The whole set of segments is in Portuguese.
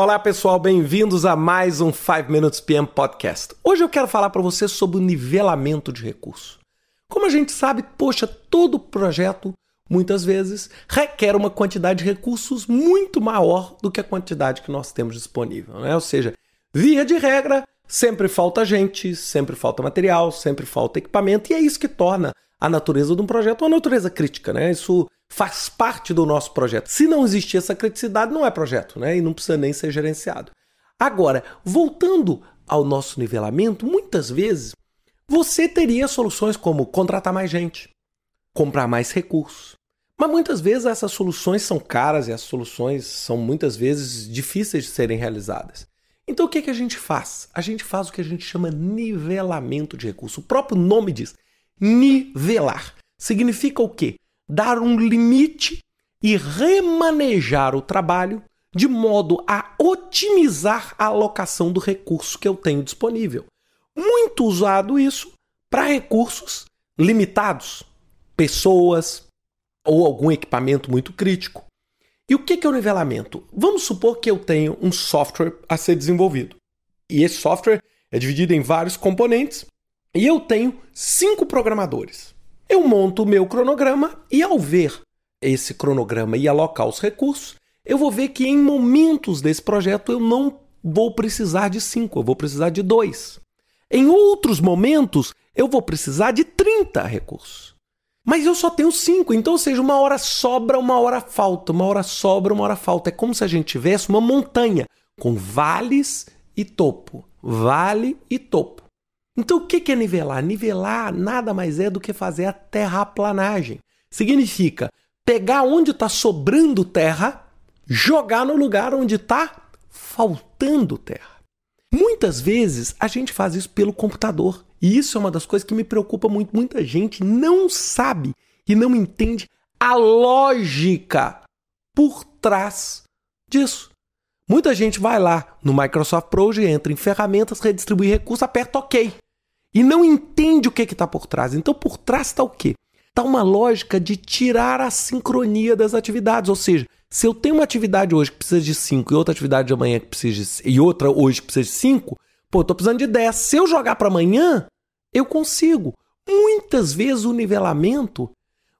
Olá pessoal, bem-vindos a mais um 5 Minutes PM Podcast. Hoje eu quero falar para você sobre o nivelamento de recursos. Como a gente sabe, poxa, todo projeto muitas vezes requer uma quantidade de recursos muito maior do que a quantidade que nós temos disponível, né? Ou seja, via de regra, sempre falta gente, sempre falta material, sempre falta equipamento, e é isso que torna a natureza de um projeto uma natureza crítica, né? Isso faz parte do nosso projeto. Se não existir essa criticidade, não é projeto, né? E não precisa nem ser gerenciado. Agora, voltando ao nosso nivelamento, muitas vezes você teria soluções como contratar mais gente, comprar mais recursos. Mas muitas vezes essas soluções são caras e as soluções são muitas vezes difíceis de serem realizadas. Então o que, que a gente faz? A gente faz o que a gente chama nivelamento de recursos. O próprio nome diz nivelar. Significa o quê? Dar um limite e remanejar o trabalho de modo a otimizar a alocação do recurso que eu tenho disponível. Muito usado isso para recursos limitados, pessoas ou algum equipamento muito crítico. E o que é o nivelamento? Vamos supor que eu tenho um software a ser desenvolvido. E esse software é dividido em vários componentes e eu tenho cinco programadores. Eu monto o meu cronograma e, ao ver esse cronograma e alocar os recursos, eu vou ver que em momentos desse projeto eu não vou precisar de cinco, eu vou precisar de dois. Em outros momentos, eu vou precisar de 30 recursos. Mas eu só tenho cinco, então, ou seja, uma hora sobra, uma hora falta, uma hora sobra, uma hora falta. É como se a gente tivesse uma montanha com vales e topo, vale e topo. Então, o que é nivelar? Nivelar nada mais é do que fazer a terraplanagem. Significa pegar onde está sobrando terra, jogar no lugar onde está faltando terra. Muitas vezes a gente faz isso pelo computador. E isso é uma das coisas que me preocupa muito. Muita gente não sabe e não entende a lógica por trás disso. Muita gente vai lá no Microsoft Project, entra em ferramentas, redistribui recursos, aperta OK e não entende o que está por trás. Então, por trás está o quê? Está uma lógica de tirar a sincronia das atividades. Ou seja, se eu tenho uma atividade hoje que precisa de 5 e outra atividade de amanhã que precisa de, e outra hoje que precisa de 5, pô, tô precisando de 10. Se eu jogar para amanhã, eu consigo. Muitas vezes o nivelamento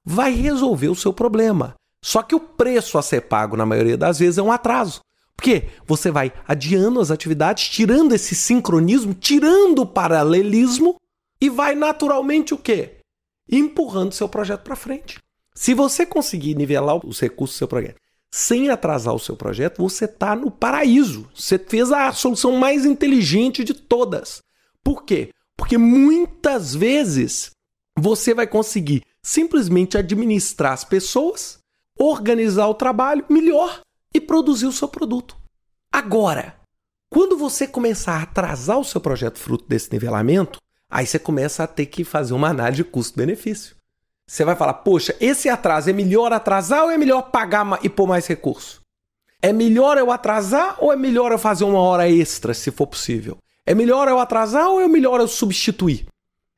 vai resolver o seu problema. Só que o preço a ser pago, na maioria das vezes, é um atraso. Porque você vai adiando as atividades, tirando esse sincronismo, tirando o paralelismo e vai naturalmente o quê? Empurrando seu projeto para frente. Se você conseguir nivelar os recursos do seu projeto sem atrasar o seu projeto, você está no paraíso. Você fez a solução mais inteligente de todas. Por quê? Porque muitas vezes você vai conseguir simplesmente administrar as pessoas, organizar o trabalho melhor e produzir o seu produto. Agora, quando você começar a atrasar o seu projeto fruto desse nivelamento, aí você começa a ter que fazer uma análise de custo-benefício. Você vai falar, poxa, esse atraso é melhor atrasar ou é melhor pagar e pôr mais recurso? É melhor eu atrasar ou é melhor eu fazer uma hora extra, se for possível? É melhor eu atrasar ou é melhor eu substituir?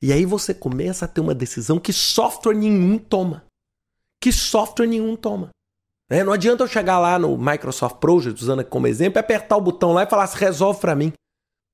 E aí você começa a ter uma decisão que software nenhum toma. Que software nenhum toma. É, não adianta eu chegar lá no Microsoft Project, usando como exemplo, apertar o botão lá e falar, resolve para mim.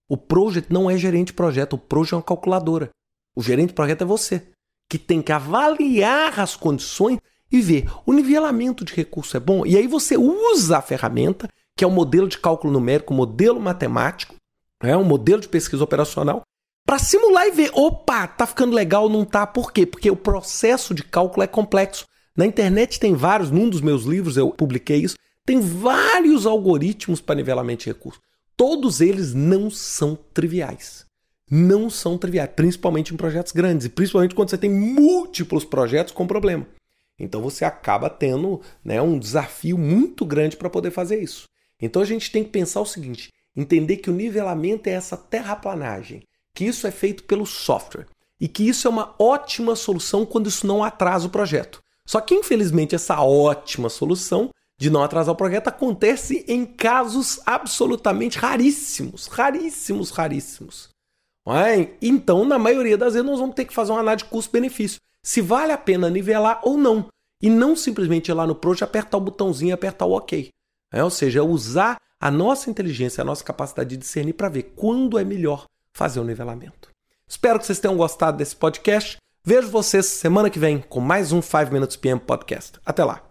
O Project não é gerente de projeto, o Project é uma calculadora. O gerente de projeto é você, que tem que avaliar as condições e ver o nivelamento de recurso é bom. E aí você usa a ferramenta, que é o modelo de cálculo numérico, um modelo matemático, é um modelo de pesquisa operacional, para simular e ver, opa, tá ficando legal, não tá? Por quê? Porque o processo de cálculo é complexo. Na internet tem vários, num dos meus livros eu publiquei isso, tem vários algoritmos para nivelamento de recursos. Todos eles não são triviais. Não são triviais, principalmente em projetos grandes, e principalmente quando você tem múltiplos projetos com problema. Então você acaba tendo né, um desafio muito grande para poder fazer isso. Então a gente tem que pensar o seguinte: entender que o nivelamento é essa terraplanagem, que isso é feito pelo software e que isso é uma ótima solução quando isso não atrasa o projeto. Só que, infelizmente, essa ótima solução de não atrasar o projeto acontece em casos absolutamente raríssimos. Raríssimos, raríssimos. É? Então, na maioria das vezes, nós vamos ter que fazer uma análise custo-benefício. Se vale a pena nivelar ou não. E não simplesmente ir lá no Project, apertar o botãozinho e apertar o OK. É? Ou seja, usar a nossa inteligência, a nossa capacidade de discernir para ver quando é melhor fazer o nivelamento. Espero que vocês tenham gostado desse podcast. Vejo vocês semana que vem com mais um 5 Minutes PM Podcast. Até lá!